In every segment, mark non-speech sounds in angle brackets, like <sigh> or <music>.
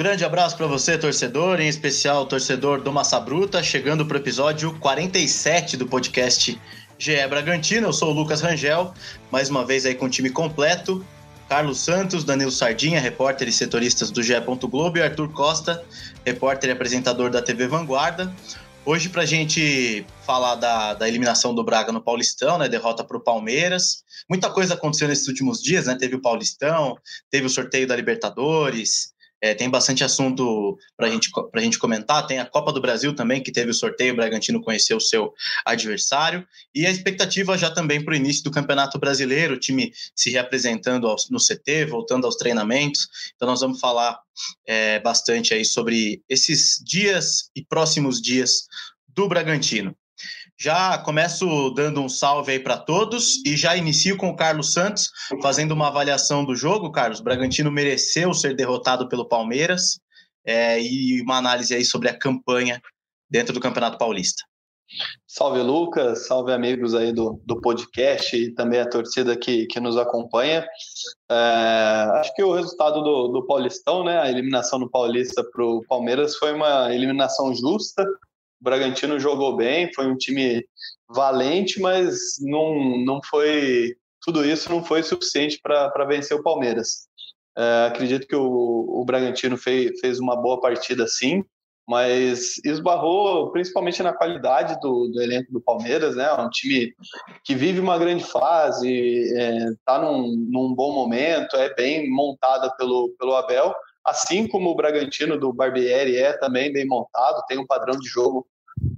Grande abraço para você, torcedor, em especial torcedor do Massa Bruta, chegando para o episódio 47 do podcast GE Bragantino. Eu sou o Lucas Rangel, mais uma vez aí com o time completo. Carlos Santos, Danilo Sardinha, repórter e setoristas do GE. Globo, e Arthur Costa, repórter e apresentador da TV Vanguarda. Hoje, para a gente falar da, da, eliminação do Braga no Paulistão, né? Derrota para o Palmeiras. Muita coisa aconteceu nesses últimos dias, né? Teve o Paulistão, teve o sorteio da Libertadores, é, tem bastante assunto para gente, a gente comentar. Tem a Copa do Brasil também, que teve o sorteio, o Bragantino conheceu o seu adversário. E a expectativa já também para o início do Campeonato Brasileiro, o time se reapresentando no CT, voltando aos treinamentos. Então nós vamos falar é, bastante aí sobre esses dias e próximos dias do Bragantino. Já começo dando um salve aí para todos e já inicio com o Carlos Santos, fazendo uma avaliação do jogo. Carlos, Bragantino mereceu ser derrotado pelo Palmeiras é, e uma análise aí sobre a campanha dentro do Campeonato Paulista. Salve Lucas, salve amigos aí do, do podcast e também a torcida que, que nos acompanha. É, acho que o resultado do, do Paulistão, né, a eliminação do Paulista para o Palmeiras foi uma eliminação justa, Bragantino jogou bem, foi um time valente, mas não, não foi. Tudo isso não foi suficiente para vencer o Palmeiras. É, acredito que o, o Bragantino fez, fez uma boa partida sim, mas esbarrou principalmente na qualidade do, do elenco do Palmeiras, né? Um time que vive uma grande fase, está é, num, num bom momento, é bem montada pelo, pelo Abel, assim como o Bragantino do Barbieri é também bem montado, tem um padrão de jogo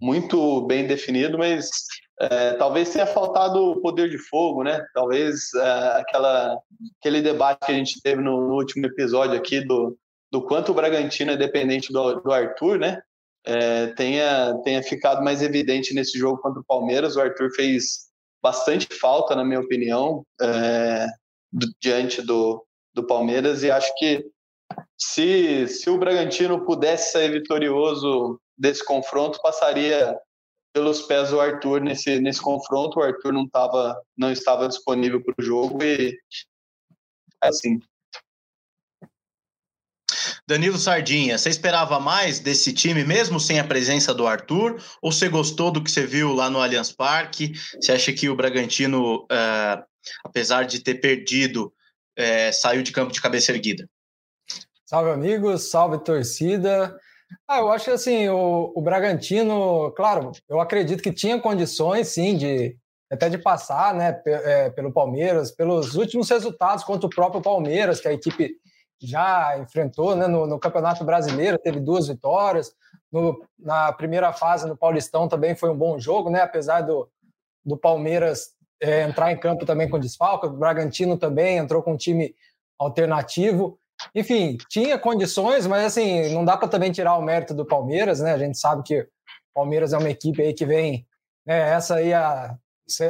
muito bem definido, mas é, talvez tenha faltado o poder de fogo, né? Talvez é, aquela, aquele debate que a gente teve no, no, último episódio aqui do, do quanto o Bragantino é dependente do, do Arthur, né? É, tenha, tenha ficado mais evidente nesse jogo contra o Palmeiras. O Arthur fez bastante falta, na minha opinião, é, diante do, do Palmeiras, e acho que se, se o Bragantino pudesse sair vitorioso desse confronto, passaria pelos pés do Arthur nesse, nesse confronto. O Arthur não, tava, não estava disponível para o jogo e assim. Danilo Sardinha, você esperava mais desse time, mesmo sem a presença do Arthur? Ou você gostou do que você viu lá no Allianz Parque? Você acha que o Bragantino, uh, apesar de ter perdido, uh, saiu de campo de cabeça erguida? Salve, amigos, salve, torcida. Ah, eu acho assim, o, o Bragantino, claro, eu acredito que tinha condições, sim, de até de passar né, é, pelo Palmeiras, pelos últimos resultados contra o próprio Palmeiras, que a equipe já enfrentou né, no, no Campeonato Brasileiro, teve duas vitórias. No, na primeira fase, no Paulistão, também foi um bom jogo, né? Apesar do, do Palmeiras é, entrar em campo também com desfalque, o Bragantino também entrou com um time alternativo. Enfim, tinha condições, mas assim, não dá para também tirar o mérito do Palmeiras, né? A gente sabe que o Palmeiras é uma equipe aí que vem, né, essa aí a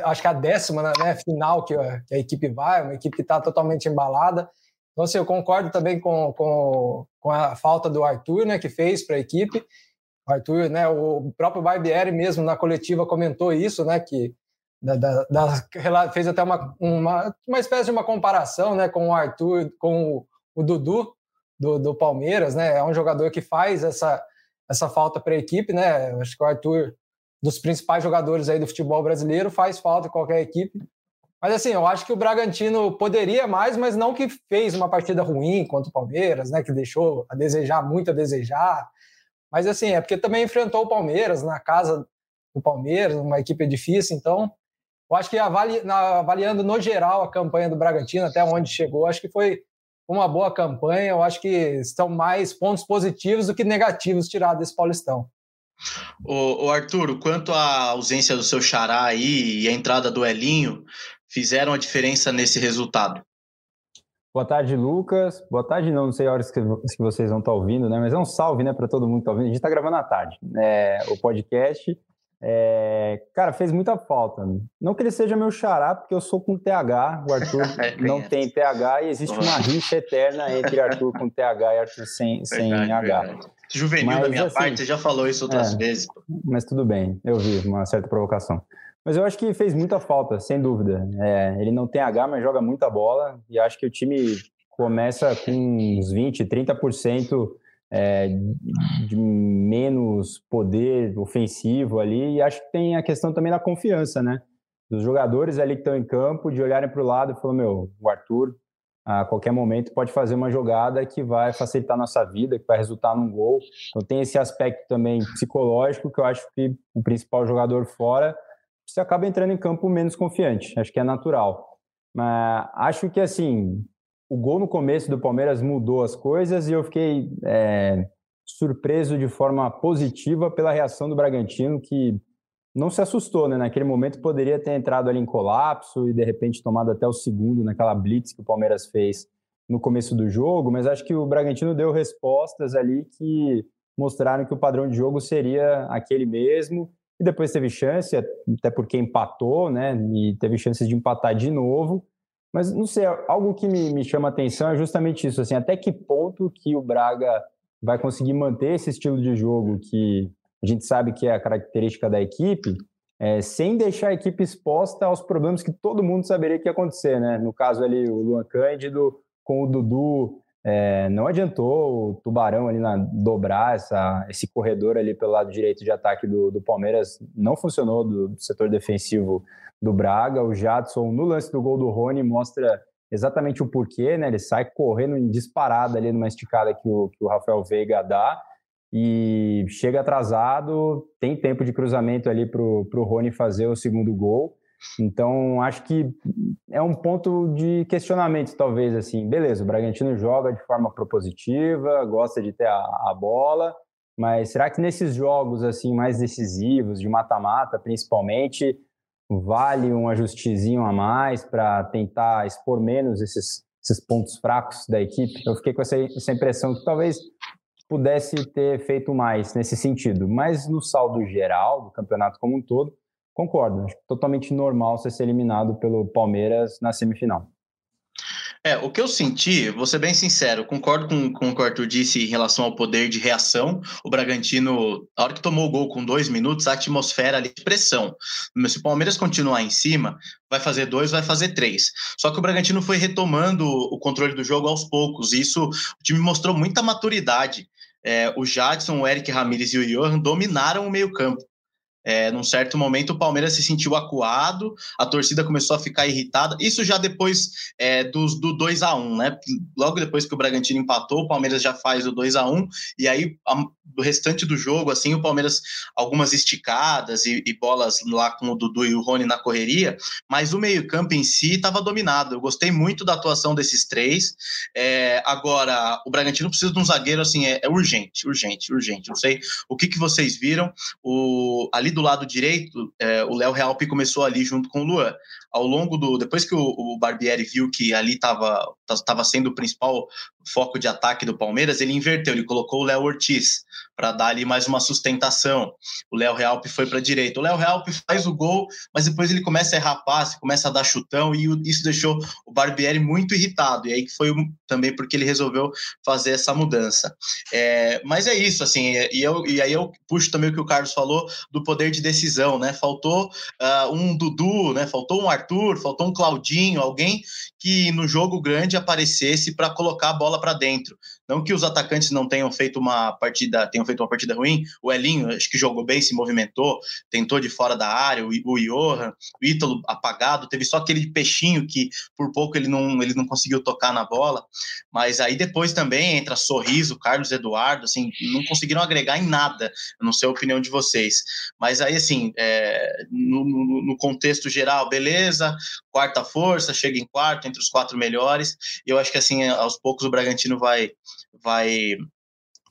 acho que é a décima né, final que a, que a equipe vai, uma equipe que está totalmente embalada. Então, assim, eu concordo também com, com, com a falta do Arthur, né, que fez para a equipe. O Arthur, né, o próprio Barbieri mesmo na coletiva comentou isso, né, que da, da, da, fez até uma, uma, uma espécie de uma comparação, né, com o Arthur, com o, o Dudu do, do Palmeiras, né? É um jogador que faz essa, essa falta para a equipe, né? Acho que o Arthur, dos principais jogadores aí do futebol brasileiro, faz falta em qualquer equipe. Mas assim, eu acho que o Bragantino poderia mais, mas não que fez uma partida ruim contra o Palmeiras, né? Que deixou a desejar, muito a desejar. Mas assim, é porque também enfrentou o Palmeiras na casa do Palmeiras, uma equipe difícil, então eu acho que avali, na, avaliando no geral a campanha do Bragantino, até onde chegou, acho que foi uma boa campanha. Eu acho que estão mais pontos positivos do que negativos tirados desse Paulistão. O, o Arthur, quanto à ausência do seu xará aí e a entrada do Elinho fizeram a diferença nesse resultado? Boa tarde, Lucas. Boa tarde, não, não sei a hora que, vocês vão estar ouvindo, né? Mas é um salve, né, para todo mundo que está ouvindo. A gente está gravando à tarde, é, o podcast. É, cara, fez muita falta. Não que ele seja meu xará, porque eu sou com TH, o Arthur <laughs> é, não tem TH e existe uma rixa eterna entre Arthur com TH e Arthur sem, sem H. Juvenil mas, da minha assim, parte, você já falou isso outras é, vezes. Mas tudo bem, eu vi uma certa provocação. Mas eu acho que fez muita falta, sem dúvida. É, ele não tem H, mas joga muita bola. E acho que o time começa com uns 20%, 30% é, de menos poder ofensivo ali. E acho que tem a questão também da confiança, né? Dos jogadores ali que estão em campo, de olharem para o lado e falar: meu, o Arthur a qualquer momento pode fazer uma jogada que vai facilitar nossa vida, que vai resultar num gol. Então tem esse aspecto também psicológico que eu acho que o principal jogador fora você acaba entrando em campo menos confiante. Acho que é natural. Mas acho que assim o gol no começo do Palmeiras mudou as coisas e eu fiquei é, surpreso de forma positiva pela reação do Bragantino que não se assustou, né? Naquele momento poderia ter entrado ali em colapso e de repente tomado até o segundo naquela blitz que o Palmeiras fez no começo do jogo, mas acho que o Bragantino deu respostas ali que mostraram que o padrão de jogo seria aquele mesmo e depois teve chance, até porque empatou, né? E teve chances de empatar de novo. Mas não sei, algo que me, me chama atenção é justamente isso, assim, até que ponto que o Braga vai conseguir manter esse estilo de jogo que a gente sabe que é a característica da equipe, é, sem deixar a equipe exposta aos problemas que todo mundo saberia que ia acontecer, né? No caso ali, o Luan Cândido com o Dudu, é, não adiantou o Tubarão ali na, dobrar essa, esse corredor ali pelo lado direito de ataque do, do Palmeiras, não funcionou do, setor defensivo do Braga. O Jadson, no lance do gol do Rony, mostra exatamente o porquê, né? Ele sai correndo em disparada ali numa esticada que o, que o Rafael Veiga dá e chega atrasado, tem tempo de cruzamento ali para o Rony fazer o segundo gol. Então, acho que é um ponto de questionamento, talvez, assim, beleza, o Bragantino joga de forma propositiva, gosta de ter a, a bola, mas será que nesses jogos, assim, mais decisivos, de mata-mata, principalmente, vale um ajustezinho a mais para tentar expor menos esses, esses pontos fracos da equipe? Eu fiquei com essa, essa impressão que talvez pudesse ter feito mais nesse sentido. Mas no saldo geral do campeonato como um todo, concordo. Totalmente normal você ser eliminado pelo Palmeiras na semifinal. É, o que eu senti, vou ser bem sincero, concordo com, com o que o Arthur disse em relação ao poder de reação. O Bragantino, a hora que tomou o gol com dois minutos, a atmosfera ali de pressão. Se o Palmeiras continuar em cima, vai fazer dois, vai fazer três. Só que o Bragantino foi retomando o controle do jogo aos poucos. E isso o time mostrou muita maturidade. É, o Jadson, o Eric Ramírez e o Johan dominaram o meio-campo. É, num certo momento, o Palmeiras se sentiu acuado, a torcida começou a ficar irritada. Isso já depois é, dos, do 2 a 1 né? Logo depois que o Bragantino empatou, o Palmeiras já faz o 2 a 1 e aí a, do restante do jogo, assim, o Palmeiras, algumas esticadas e, e bolas lá com o Dudu e o Rony na correria, mas o meio-campo em si estava dominado. Eu gostei muito da atuação desses três. É, agora, o Bragantino precisa de um zagueiro assim, é, é urgente, urgente, urgente. Não sei o que, que vocês viram. O, ali do lado direito, é, o Léo Realpi começou ali junto com o Luan. Ao longo do. Depois que o, o Barbieri viu que ali estava tava sendo o principal foco de ataque do Palmeiras, ele inverteu, ele colocou o Léo Ortiz para dar ali mais uma sustentação. O Léo Realpe foi para a direita. O Léo Realpe faz o gol, mas depois ele começa a errar passe, começa a dar chutão e isso deixou o Barbieri muito irritado. E aí foi também porque ele resolveu fazer essa mudança. É, mas é isso, assim, e, eu, e aí eu puxo também o que o Carlos falou do poder de decisão, né? Faltou uh, um Dudu, né? Faltou um Arthur, faltou um Claudinho, alguém que no jogo grande aparecesse para colocar a bola para dentro. Não que os atacantes não tenham feito uma partida, tenham feito uma partida ruim. O Elinho, acho que jogou bem, se movimentou, tentou de fora da área. O, o Johan, o Ítalo apagado, teve só aquele peixinho que por pouco ele não, ele não conseguiu tocar na bola. Mas aí depois também entra Sorriso, Carlos Eduardo, assim, não conseguiram agregar em nada. Não sei a opinião de vocês. Mas aí, assim, é, no, no, no contexto geral, beleza, quarta força, chega em quarto, entre os quatro melhores. E eu acho que assim, aos poucos o Bragantino vai vai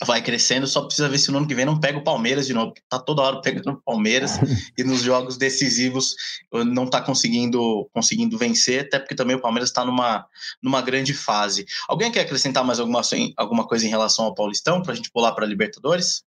vai crescendo, só precisa ver se no ano que vem não pega o Palmeiras de novo, tá toda hora <laughs> pegando o Palmeiras <laughs> e nos jogos decisivos não tá conseguindo conseguindo vencer, até porque também o Palmeiras está numa, numa grande fase. Alguém quer acrescentar mais alguma, alguma coisa em relação ao Paulistão para a gente pular para Libertadores?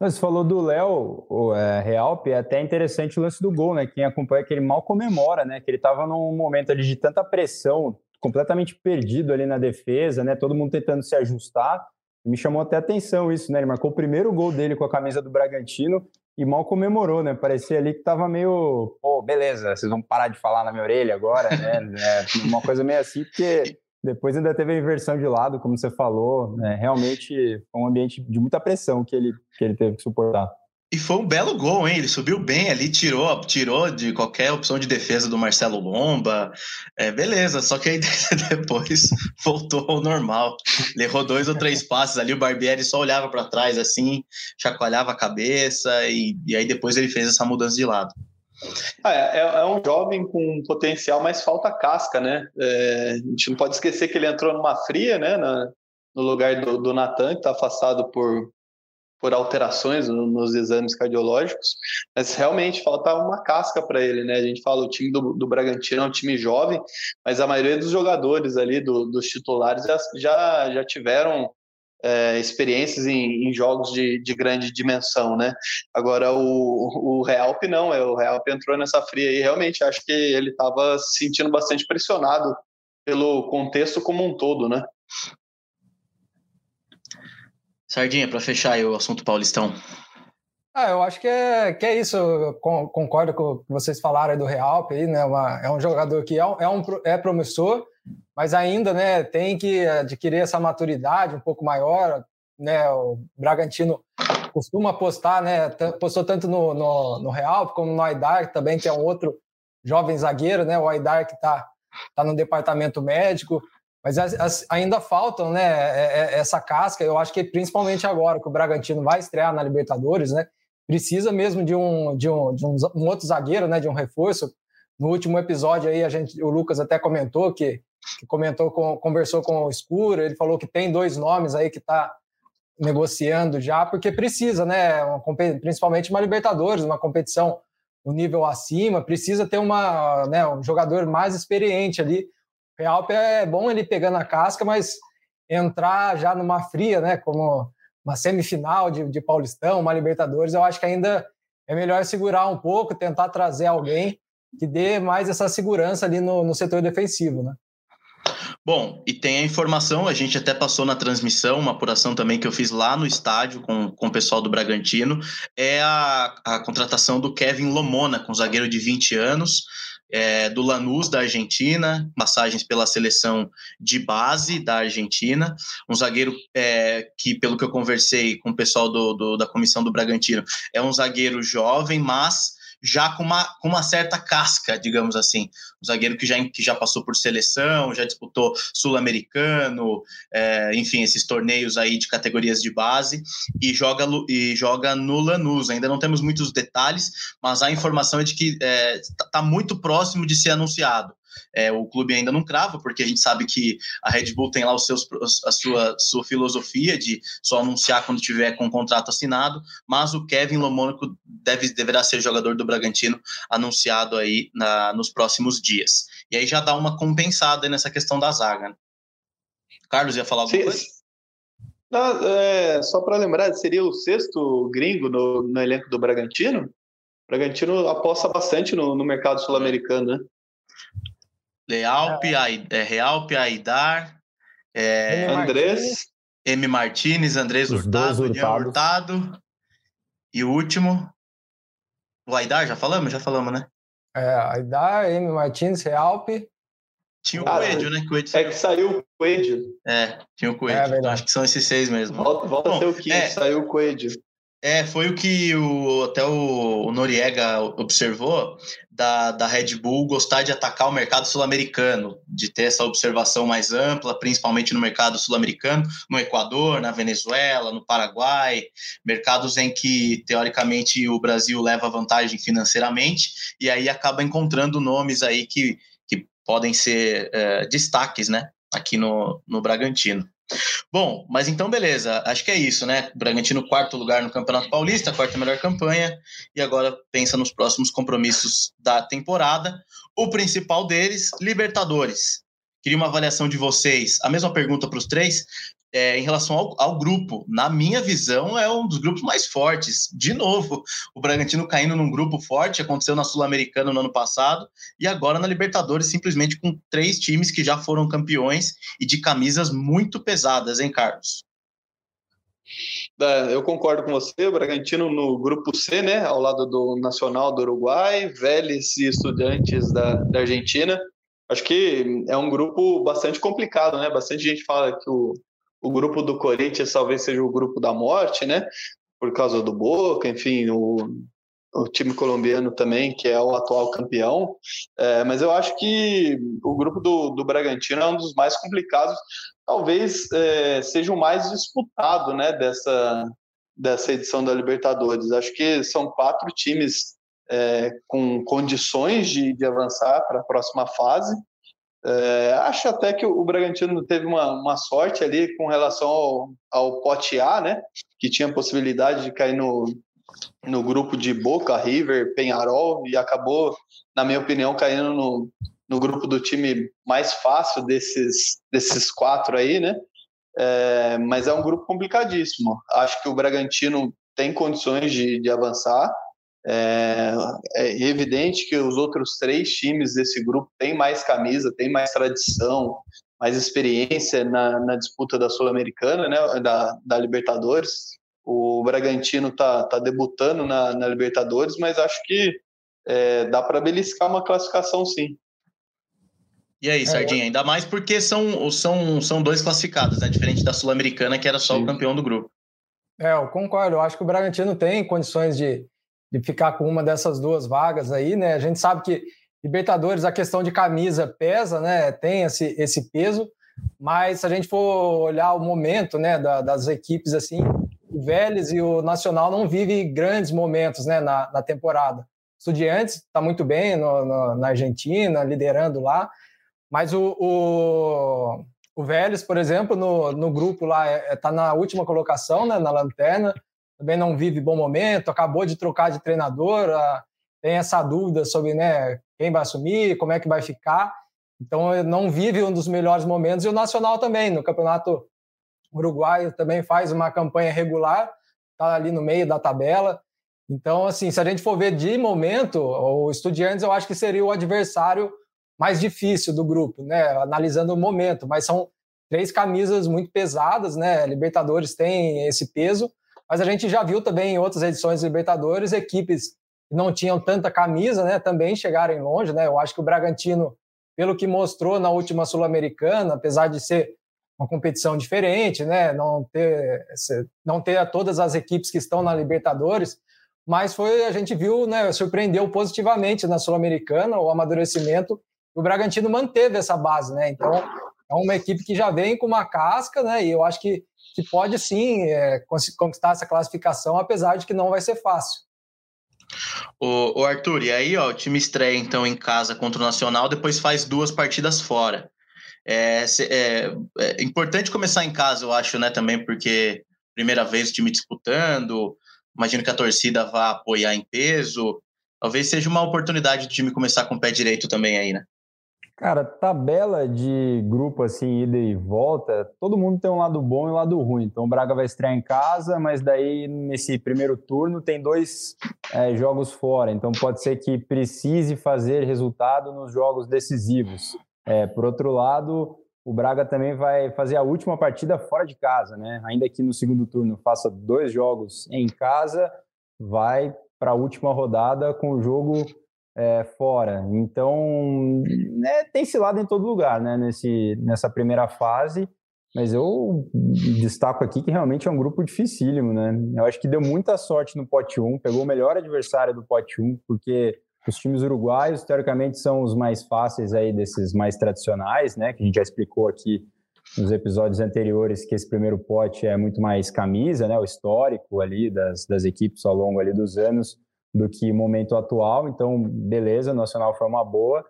Você falou do Léo, o é, Realpe, é até interessante o lance do gol, né? Quem acompanha que ele mal comemora, né? Que ele estava num momento ali de tanta pressão, completamente perdido ali na defesa, né? Todo mundo tentando se ajustar. Me chamou até atenção isso, né? Ele marcou o primeiro gol dele com a camisa do Bragantino e mal comemorou, né? Parecia ali que tava meio, pô, beleza, vocês vão parar de falar na minha orelha agora, né? <laughs> É, uma coisa meio assim, porque depois ainda teve a inversão de lado, como você falou, né? Realmente foi um ambiente de muita pressão que ele, que ele teve que suportar. E foi um belo gol, hein? Ele subiu bem ali, tirou, tirou de qualquer opção de defesa do Marcelo Lomba. É, beleza, só que aí <laughs> depois voltou ao normal. Ele errou dois ou três passes ali, o Barbieri só olhava para trás assim, chacoalhava a cabeça e, e aí depois ele fez essa mudança de lado. Ah, é, é, um jovem com potencial, mas falta casca, né? É, a gente não pode esquecer que ele entrou numa fria, né? Na, no lugar do, do Natan, que está afastado por, por alterações nos exames cardiológicos, mas realmente falta uma casca para ele, né? A gente fala o time do, do Bragantino é um time jovem, mas a maioria dos jogadores ali, do, dos titulares, já, já, tiveram é, experiências em, em jogos de, de, grande dimensão, né? Agora o, o Realp não, é, o Realp entrou nessa fria aí, realmente acho que ele estava se sentindo bastante pressionado pelo contexto como um todo, né? Sardinha, para fechar aí o assunto paulistão. Ah, eu acho que é, que é isso. Eu concordo com o que vocês falaram do Real aí, né? Uma, é um jogador que é, um, é, um, é promissor, mas ainda né, tem que adquirir essa maturidade um pouco maior. Né? O Bragantino costuma apostar, né? Postou tanto no, no, no Real como no Aidar, também, que é um outro jovem zagueiro, né? O Aidar que está tá no departamento médico. Mas as, as, ainda faltam, né, é, é, essa casca. Eu acho que principalmente agora que o Bragantino vai estrear na Libertadores, né, precisa mesmo de um, de um, de um, um outro zagueiro, né, de um reforço. No último episódio aí a gente, o Lucas até comentou que, que comentou com, conversou com o Escuro, ele falou que tem dois nomes aí que está negociando já, porque precisa, né, uma, principalmente uma Libertadores, uma competição no nível acima, precisa ter uma, né, um jogador mais experiente ali Real é bom ele pegando a casca, mas entrar já numa fria, né? Como uma semifinal de, de Paulistão, uma Libertadores, eu acho que ainda é melhor segurar um pouco, tentar trazer alguém que dê mais essa segurança ali no, no setor defensivo, né? Bom, e tem a informação, a gente até passou na transmissão, uma apuração também que eu fiz lá no estádio com, com o pessoal do Bragantino, é a, a contratação do Kevin Lomona, com zagueiro de 20 anos, é, do Lanús, da Argentina, passagens pela seleção de base da Argentina, um zagueiro é, que, pelo que eu conversei com o pessoal do, do, da comissão do Bragantino, é um zagueiro jovem, mas já com uma, com uma certa casca, digamos assim. Um zagueiro que já, que já passou por seleção, já disputou Sul-Americano, é, enfim, esses torneios aí de categorias de base, e joga, e joga no Lanús. Ainda não temos muitos detalhes, mas a informação é de que está é, tá, tá muito próximo de ser anunciado. É, o clube ainda não crava, porque a gente sabe que a Red Bull tem lá os seus, a sua, sua filosofia de só anunciar quando tiver com o contrato assinado, mas o Kevin Lomônico deve, deverá ser jogador do Bragantino anunciado aí na, nos próximos dias. E aí já dá uma compensada nessa questão da zaga. Né? Carlos ia falar alguma Sim. coisa? Não, é, só para lembrar, seria o sexto gringo no, no elenco do Bragantino? O Bragantino aposta bastante no, no mercado sul-americano, né? Lealpe, é. Realpe, Aidar, é, Andrés, M. Martinez, Andrés Hurtado, União Hurtado. E o último, o Aidar, já falamos? Já falamos, né? É, Aidar, M. Martinez, Realpe. Tinha o Coelho, né? Coelho é que saiu o Coelho. É, tinha o Coelho. É, então, acho que são esses seis mesmo. Volta, volta Bom, a ser o 15, é, saiu o Coelho. É, foi o que o, até o, o Noriega observou da, da Red Bull gostar de atacar o mercado sul-americano, de ter essa observação mais ampla, principalmente no mercado sul-americano, no Equador, na Venezuela, no Paraguai, mercados em que, teoricamente, o Brasil leva vantagem financeiramente, e aí acaba encontrando nomes aí que, que podem ser é, destaques, né, aqui no, no Bragantino. Bom, mas então beleza, acho que é isso, né? Bragantino quarto lugar no Campeonato Paulista, quarta melhor campanha, e agora pensa nos próximos compromissos da temporada. O principal deles, Libertadores. Queria uma avaliação de vocês. A mesma pergunta para os três é, em relação ao, ao, grupo. Na minha visão, é um dos grupos mais fortes. De novo, o Bragantino caindo num grupo forte, aconteceu na Sul-Americana no ano passado, e agora na Libertadores, simplesmente com três times que já foram campeões e de camisas muito pesadas, hein, Carlos? Eu concordo com você, o Bragantino no grupo C, né, ao lado do Nacional do Uruguai, Vélez e Estudantes da, da Argentina. Acho que é um grupo bastante complicado, né? Bastante gente fala que o, o grupo do Corinthians talvez seja o grupo da morte, né? Por causa do Boca, enfim, o, o time colombiano também, que é o atual campeão. É, mas eu acho que o grupo do, do Bragantino é um dos mais complicados, talvez é, seja o mais disputado né, dessa, dessa edição da Libertadores. Acho que são quatro times é, com condições de, de avançar para a próxima fase. É, acho até que o Bragantino teve uma, uma sorte ali com relação ao, ao pote A, né? Que tinha possibilidade de cair no, no grupo de Boca, River, Penharol e acabou, na minha opinião, caindo no, no grupo do time mais fácil desses, desses quatro aí, né? É, mas é um grupo complicadíssimo. Acho que o Bragantino tem condições de, de avançar. É, é, evidente que os outros três times desse grupo têm mais camisa, têm mais tradição, mais experiência na, na disputa da Sul-Americana, né, da, da Libertadores. O Bragantino está tá debutando na, na, Libertadores, mas acho que é, dá para beliscar uma classificação sim. E aí, é, Sardinha, ainda mais porque são, são, são dois classificados, né? Diferente da Sul-Americana, que era só sim. o campeão do grupo. É, eu concordo. Eu acho que o Bragantino tem condições de, de ficar com uma dessas duas vagas aí, né? A gente sabe que Libertadores, a questão de camisa pesa, né? Tem esse, esse peso, mas se a gente for olhar o momento, né, da, das equipes assim, o Vélez e o Nacional não vivem grandes momentos, né, na, na temporada. Estudiantes está muito bem no, no, na Argentina, liderando lá, mas o, o, o Vélez, por exemplo, no, no grupo lá, está é, é, na última colocação, né, na lanterna, também não vive bom momento, acabou de trocar de treinador, ah, tem essa dúvida sobre né, quem vai assumir, como é que vai ficar. Então, não vive um dos melhores momentos. E o Nacional também, no Campeonato Uruguaio, também faz uma campanha regular, está ali no meio da tabela. Então, assim, se a gente for ver de momento, o Estudiantes eu acho que seria o adversário mais difícil do grupo, né? Analisando o momento, mas são três camisas muito pesadas, né? Libertadores tem esse peso, mas a gente já viu também em outras edições de Libertadores equipes que não tinham tanta camisa, né, também chegarem longe, né? Eu acho que o Bragantino, pelo que mostrou na última Sul-Americana, apesar de ser uma competição diferente, né, não ter não ter todas as equipes que estão na Libertadores, mas foi a gente viu, né, surpreendeu positivamente na Sul-Americana o amadurecimento. O Bragantino manteve essa base, né? Então é uma equipe que já vem com uma casca, né? E eu acho que que pode sim é, conquistar essa classificação, apesar de que não vai ser fácil. O, o, Arthur, e aí ó, o time estreia então em casa contra o Nacional, depois faz duas partidas fora. É, é, é, importante começar em casa, eu acho, né, também, porque primeira vez o time disputando, imagino que a torcida vá apoiar em peso, talvez seja uma oportunidade do time começar com o pé direito também aí, né? Cara, tabela de grupo assim, ida e volta, todo mundo tem um lado bom e um lado ruim. Então o Braga vai estrear em casa, mas daí nesse primeiro turno tem dois é, jogos fora. Então pode ser que precise fazer resultado nos jogos decisivos. É, por outro lado, o Braga também vai fazer a última partida fora de casa, né? Ainda que no segundo turno faça dois jogos em casa, vai para a última rodada com o jogo é, fora. Então, né, tem lado em todo lugar, né, nesse, nessa primeira fase. Mas eu destaco aqui que realmente é um grupo dificílimo, né? Eu acho que deu muita sorte no pote 1, pegou o melhor adversário do pote 1, porque os times uruguaios, teoricamente, são os mais fáceis aí desses mais tradicionais, né? Que a gente já explicou aqui nos episódios anteriores que esse primeiro pote é muito mais camisa, né? O histórico ali das, das equipes ao longo ali dos anos do que momento atual. Então, beleza, o Nacional foi uma boa,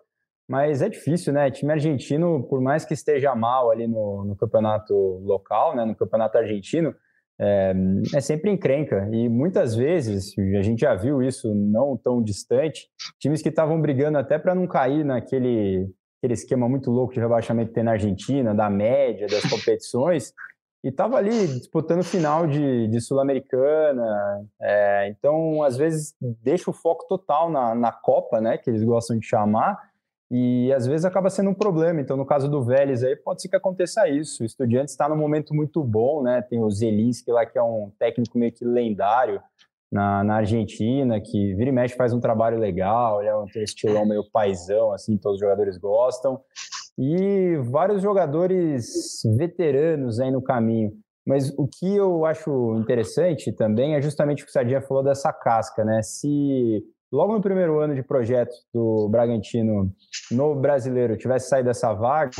mas é difícil, né? Time argentino, por mais que esteja mal ali no, no campeonato local, né? No campeonato argentino, é, é, sempre encrenca. E muitas vezes, a gente já viu isso não tão distante, times que estavam brigando até para não cair naquele aquele esquema muito louco de rebaixamento que tem na Argentina, da média das competições, e estava ali disputando final de, de Sul-Americana. É, então, às vezes, deixa o foco total na, na Copa, né, que eles gostam de chamar, e às vezes acaba sendo um problema. Então, no caso do Vélez aí, pode ser que aconteça isso. O Estudiantes está num momento muito bom, né? Tem o Zelinski lá, que é um técnico meio que lendário na, na Argentina, que vira e mexe faz um trabalho legal, ele é um, estilão meio paisão, assim, todos os jogadores gostam. E vários jogadores veteranos aí no caminho. Mas o que eu acho interessante também é justamente o que o Sardinha falou dessa casca, né? Se logo no primeiro ano de projeto do Bragantino no brasileiro tivesse saído dessa vaga,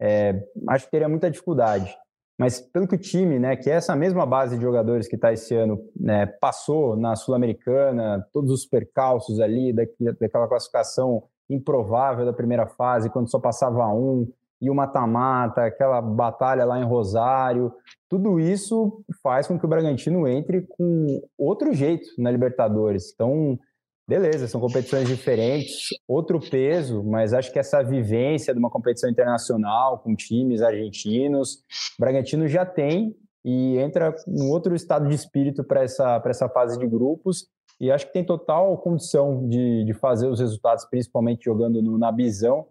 é, acho que teria muita dificuldade. Mas pelo que o time, né, que é essa mesma base de jogadores que está esse ano, né, passou na Sul-Americana, todos os percalços ali, daquela classificação improvável da primeira fase, quando só passava um, e o mata-mata, aquela batalha lá em Rosário, tudo isso faz com que o Bragantino entre com outro jeito na Libertadores. Então, beleza, são competições diferentes, outro peso, mas acho que essa vivência de uma competição internacional com times argentinos, o Bragantino já tem e entra em outro estado de espírito para essa, essa fase de grupos e acho que tem total condição de, de fazer os resultados, principalmente jogando no, na bisão,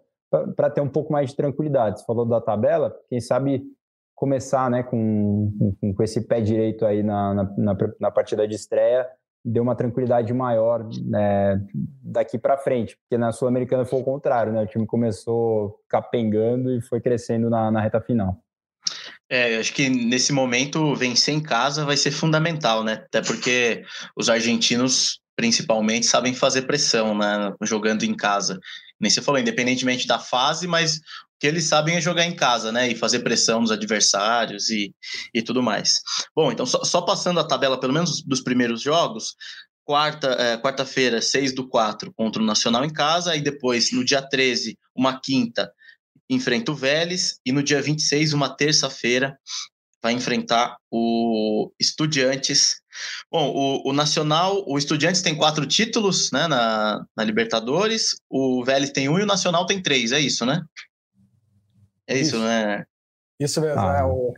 para ter um pouco mais de tranquilidade. Você falou da tabela, quem sabe começar né, com, com, com esse pé direito aí na, na, na partida de estreia deu uma tranquilidade maior né, daqui para frente, porque na Sul-Americana foi o contrário, né? O time começou capengando e foi crescendo na, na reta final. É, acho que nesse momento vencer em casa vai ser fundamental, né? Até porque os argentinos, principalmente, sabem fazer pressão, né? Jogando em casa. Nem você falou, independentemente da fase, mas que eles sabem é jogar em casa, né? E fazer pressão nos adversários e, e tudo mais. Bom, então só, só passando a tabela, pelo menos dos primeiros jogos, quarta, é, quarta-feira, 6 do 4 contra o Nacional em casa, e depois, no dia 13, uma quinta, enfrenta o Vélez, e no dia 26, uma terça-feira, vai enfrentar o Estudiantes. Bom, o, o, Nacional, o Estudiantes tem quatro títulos né, na, na Libertadores, o Vélez tem um e o Nacional tem três, é isso, né? É isso, isso né? Isso mesmo, ah. é o,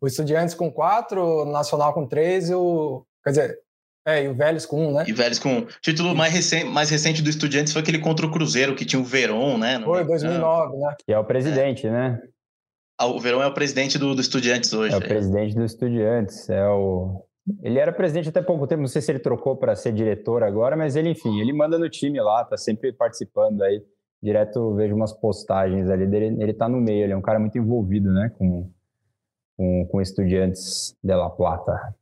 o Estudiantes com quatro, o Nacional com três e o. Quer dizer, é, e o Vélez com um, né? E o Vélez com um. O título mais recente, mais recente do Estudiantes foi aquele contra o Cruzeiro, que tinha o Verón, né? Foi, 2009, né? Que é o presidente, é. né? Ah, o Verón é o presidente do, do Estudiantes hoje. É o presidente do Estudiantes, é o... Ele era presidente até pouco tempo, não sei se ele trocou para ser diretor agora, mas ele, enfim, ele manda no time lá, tá sempre participando aí direto vejo umas postagens ali dele, ele tá no meio, ele é um cara muito envolvido, né, com, com, com estudantes de La Plata.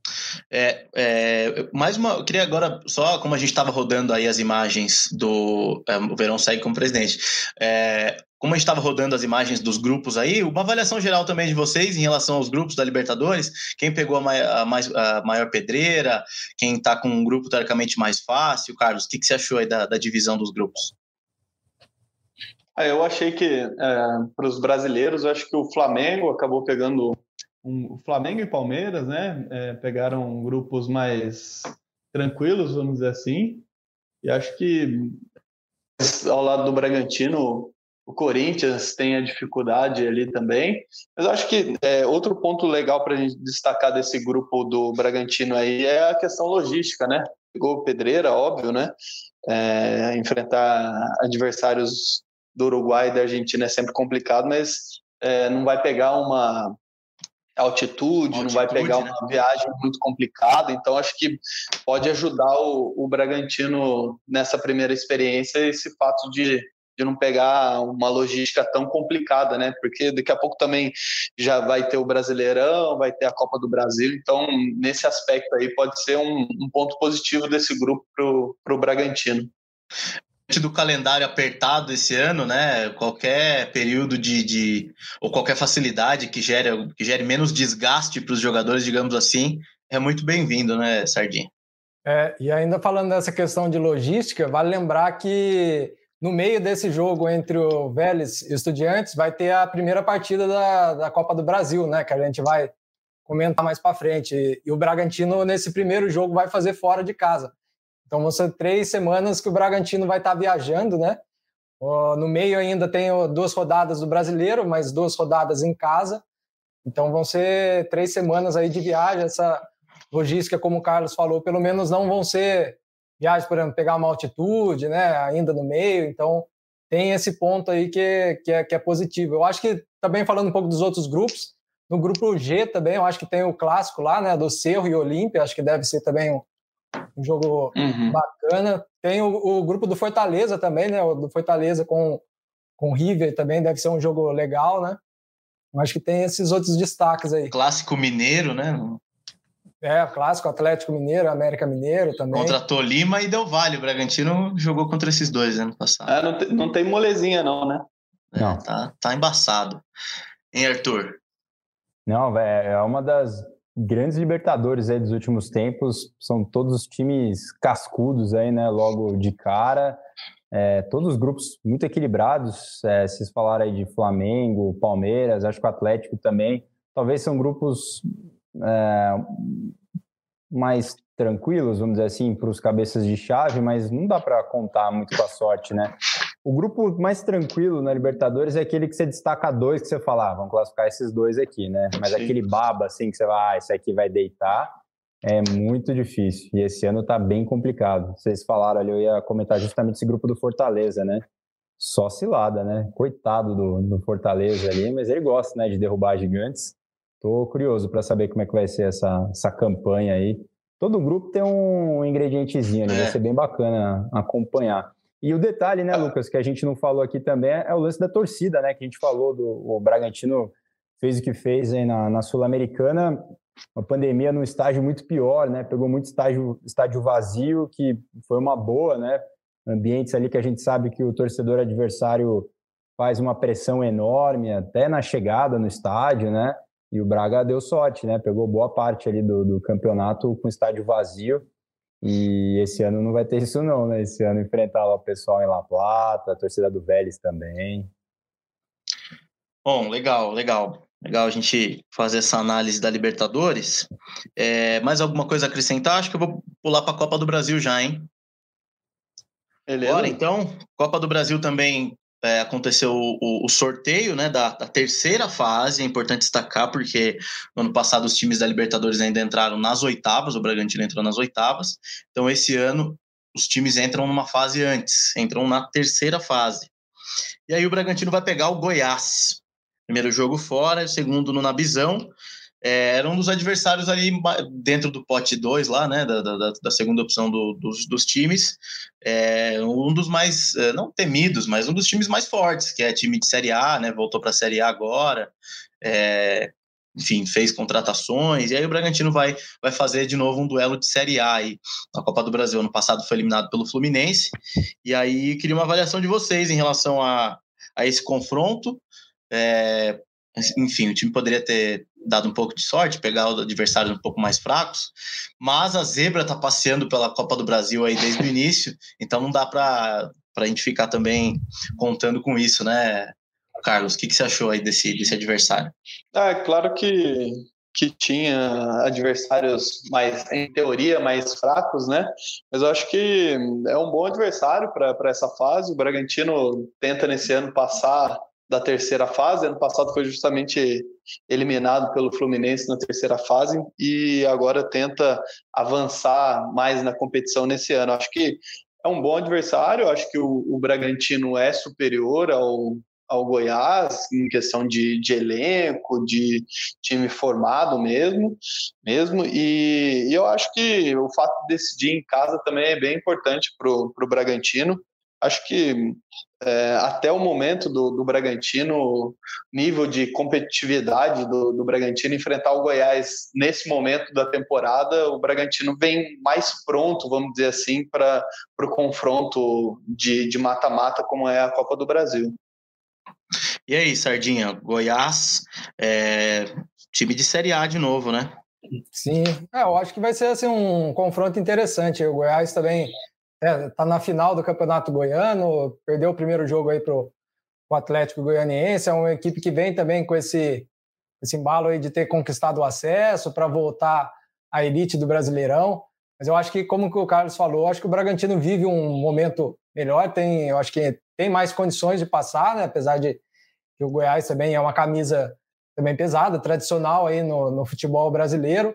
É, é, mais uma, eu queria agora, só como a gente estava rodando aí as imagens do é, o Verão segue como presidente, é, como a gente estava rodando as imagens dos grupos aí, uma avaliação geral também de vocês em relação aos grupos da Libertadores, quem pegou a, mai, a, mais, a maior pedreira, quem está com um grupo teoricamente mais fácil, Carlos, o que, que você achou aí da, da divisão dos grupos? Ah, eu achei que, é, para os brasileiros, eu acho que o Flamengo acabou pegando. Um, Flamengo e Palmeiras, né? É, pegaram grupos mais tranquilos, vamos dizer assim. E acho que, ao lado do Bragantino, o Corinthians tem a dificuldade ali também. Mas acho que é, outro ponto legal para a gente destacar desse grupo do Bragantino aí é a questão logística, né? Pegou pedreira, óbvio, né? É, enfrentar adversários do Uruguai e da Argentina é sempre complicado, mas é, não vai pegar uma altitude, altitude não vai pegar né? uma viagem muito complicada, então acho que pode ajudar o, o Bragantino nessa primeira experiência esse fato de, de não pegar uma logística tão complicada, né? Porque daqui a pouco também já vai ter o Brasileirão, vai ter a Copa do Brasil, então nesse aspecto aí pode ser um, um ponto positivo desse grupo para o Bragantino do calendário apertado esse ano, né? Qualquer período de, de ou qualquer facilidade que gere, que gere menos desgaste para os jogadores, digamos assim, é muito bem-vindo, né, Sardinha? É, e ainda falando dessa questão de logística, vale lembrar que no meio desse jogo entre o Vélez e o Estudiantes vai ter a primeira partida da, da Copa do Brasil, né? Que a gente vai comentar mais para frente. E o Bragantino, nesse primeiro jogo, vai fazer fora de casa. Então vão ser três semanas que o Bragantino vai estar viajando, né? No meio ainda tem duas rodadas do brasileiro, mas duas rodadas em casa. Então vão ser três semanas aí de viagem. Essa logística, como o Carlos falou, pelo menos não vão ser viagens, por exemplo, pegar uma altitude, né? Ainda no meio. Então tem esse ponto aí que, que, é, que é positivo. Eu acho que também falando um pouco dos outros grupos, no grupo G também, eu acho que tem o clássico lá, né, do Cerro e Olímpia, acho que deve ser também um, um jogo uhum. bacana. Tem o, o, grupo do Fortaleza também, né, o do Fortaleza com, com o River também deve ser um jogo legal, né? Eu acho que tem esses outros destaques aí. Clássico mineiro, né? É, clássico Atlético Mineiro, América Mineiro também. Contra Tolima e Del Valle. O Bragantino jogou contra esses dois ano passado. É, não, tem, não tem molezinha, não, né? É, não. Tá, tá embaçado. Hein, Arthur? Não, é uma das grandes libertadores aí dos últimos tempos. São todos os times cascudos aí, né? Logo de cara. É, todos os grupos muito equilibrados. É, vocês falaram aí de Flamengo, Palmeiras, acho que o Atlético também. Talvez são grupos é, mais tranquilos, vamos dizer assim, para os cabeças de chave, mas não dá para contar muito com a sorte, né? O grupo mais tranquilo na Libertadores é aquele que você destaca dois que você fala, ah, vamos classificar esses dois aqui, né? Mas Sim. aquele baba assim que você vai, ah, esse aqui vai deitar, é muito difícil. E esse ano tá bem complicado. Vocês falaram ali, eu ia comentar justamente esse grupo do Fortaleza, né? Só cilada, né? Coitado do, do Fortaleza ali, mas ele gosta, né, de derrubar gigantes. Estou curioso para saber como é que vai ser essa, essa campanha aí. Todo grupo tem um ingredientezinho, né? vai ser bem bacana acompanhar. E o detalhe, né, Lucas, que a gente não falou aqui também é o lance da torcida, né? Que a gente falou do Bragantino fez o que fez aí na, na Sul-Americana, uma pandemia num estágio muito pior, né? Pegou muito estágio, estádio vazio, que foi uma boa, né? Ambientes ali que a gente sabe que o torcedor adversário faz uma pressão enorme, até na chegada no estádio, né? E o Braga deu sorte, né? Pegou boa parte ali do, do campeonato com estádio vazio. E esse ano não vai ter isso não, né? Esse ano enfrentar o pessoal em La Plata, a torcida do Vélez também. Bom, legal, legal. Legal a gente fazer essa análise da Libertadores. É, mais alguma coisa a acrescentar? Acho que eu vou pular para a Copa do Brasil já, hein? Beleza. Bora, então. Copa do Brasil também é, aconteceu o, o, sorteio né, da, da, terceira fase, é importante destacar, porque no ano passado os times da Libertadores ainda entraram nas oitavas, o Bragantino entrou nas oitavas, então esse ano os times entram numa fase antes, entram na terceira fase. E aí o Bragantino vai pegar o Goiás. Primeiro jogo fora, segundo no Nabizão é, era um dos adversários ali dentro do pote 2 lá, né, da, da, da segunda opção do, dos, dos, times, é, um dos mais, é, não temidos, mas um dos times mais fortes, que é time de Série A, né, voltou para a Série A agora, é, enfim, fez contratações, e aí o Bragantino vai, vai fazer de novo um duelo de Série A aí, na Copa do Brasil, ano passado foi eliminado pelo Fluminense, e aí queria uma avaliação de vocês em relação a, a esse confronto, é, enfim, o time poderia ter dado um pouco de sorte, pegar os adversários um pouco mais fracos, mas a zebra está passeando pela Copa do Brasil aí desde o início, <laughs> então não dá para a gente ficar também contando com isso, né, Carlos? O que, que você achou aí desse, desse adversário? É claro que, que tinha adversários mais, em teoria, mais fracos, né? Mas eu acho que é um bom adversário para essa fase. O Bragantino tenta nesse ano passar da terceira fase. Ano passado foi justamente eliminado pelo Fluminense na terceira fase e agora tenta avançar mais na competição nesse ano. Acho que é um bom adversário. Acho que o, o Bragantino é superior ao, ao Goiás em questão de, de elenco, de time formado mesmo, mesmo. E, e, eu acho que o fato de decidir em casa também é bem importante para o Bragantino acho que é, até o momento do, do Bragantino, nível de competitividade do, do Bragantino enfrentar o Goiás nesse momento da temporada, o Bragantino vem mais pronto, vamos dizer assim, para o confronto de mata-mata, como é a Copa do Brasil. E aí, Sardinha, Goiás, é, time de Série A de novo, né? Sim, é, eu acho que vai ser assim, um confronto interessante. O Goiás também é, tá na final do Campeonato Goiano, perdeu o primeiro jogo aí pro, o Atlético Goianiense, é uma equipe que vem também com esse, esse embalo aí de ter conquistado o acesso para voltar à elite do Brasileirão. Mas eu acho que, como o Carlos falou, acho que o Bragantino vive um momento melhor, tem, eu acho que tem mais condições de passar, né? apesar de que o Goiás também é uma camisa também pesada, tradicional aí no, no futebol brasileiro.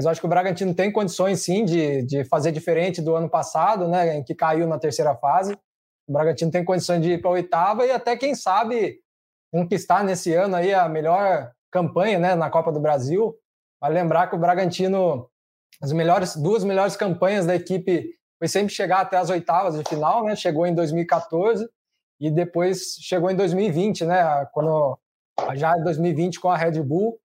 Mas eu acho que o Bragantino tem condições sim de, de fazer diferente do ano passado, né, em que caiu na terceira fase. O Bragantino tem condições de ir para a oitava e até, quem sabe, conquistar nesse ano aí a melhor campanha né, na Copa do Brasil. Vale lembrar que o Bragantino, as melhores, duas melhores campanhas da equipe foi sempre chegar até as oitavas de final, né? Chegou em 2014 e depois chegou em 2020, né? Quando já em 2020 com a Red Bull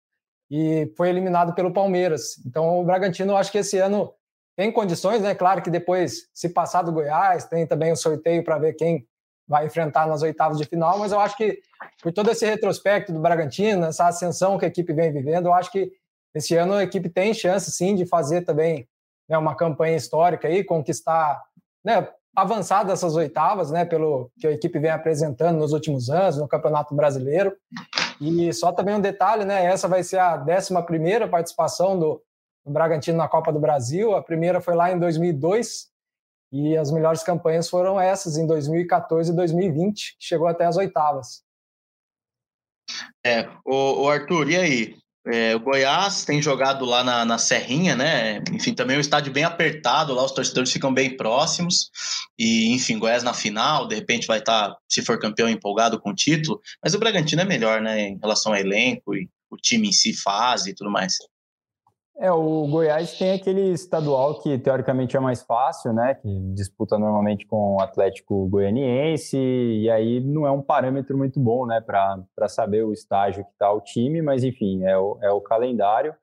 e foi eliminado pelo Palmeiras. Então o Bragantino, eu acho que esse ano tem condições, né? Claro que depois, se passar do Goiás, tem também o sorteio para ver quem vai enfrentar nas oitavas de final, mas eu acho que por todo esse retrospecto do Bragantino, essa ascensão que a equipe vem vivendo, eu acho que esse ano a equipe tem chance sim de fazer também né, uma campanha histórica aí, conquistar, né, avançar dessas oitavas, né, pelo que a equipe vem apresentando nos últimos anos no Campeonato Brasileiro. E só também um detalhe, né, essa vai ser a 11 primeira participação do, do Bragantino na Copa do Brasil. A primeira foi lá em 2002 e as melhores campanhas foram essas em 2014 e 2020, que chegou até as oitavas. É, o, Arthur, e aí? É, o Goiás tem jogado lá na, na, Serrinha, né? Enfim, também é um estádio bem apertado, lá os torcedores ficam bem próximos. E, enfim, Goiás na final, de repente vai estar, tá, se for campeão, empolgado com o título. Mas o Bragantino é melhor, né? Em relação ao elenco e o time em si, fase e tudo mais. É, o Goiás tem aquele estadual que teoricamente é mais fácil, né? Que disputa normalmente com o Atlético Goianiense, e aí não é um parâmetro muito bom, né, para saber o estágio que está o time, mas enfim, é o, é o calendário.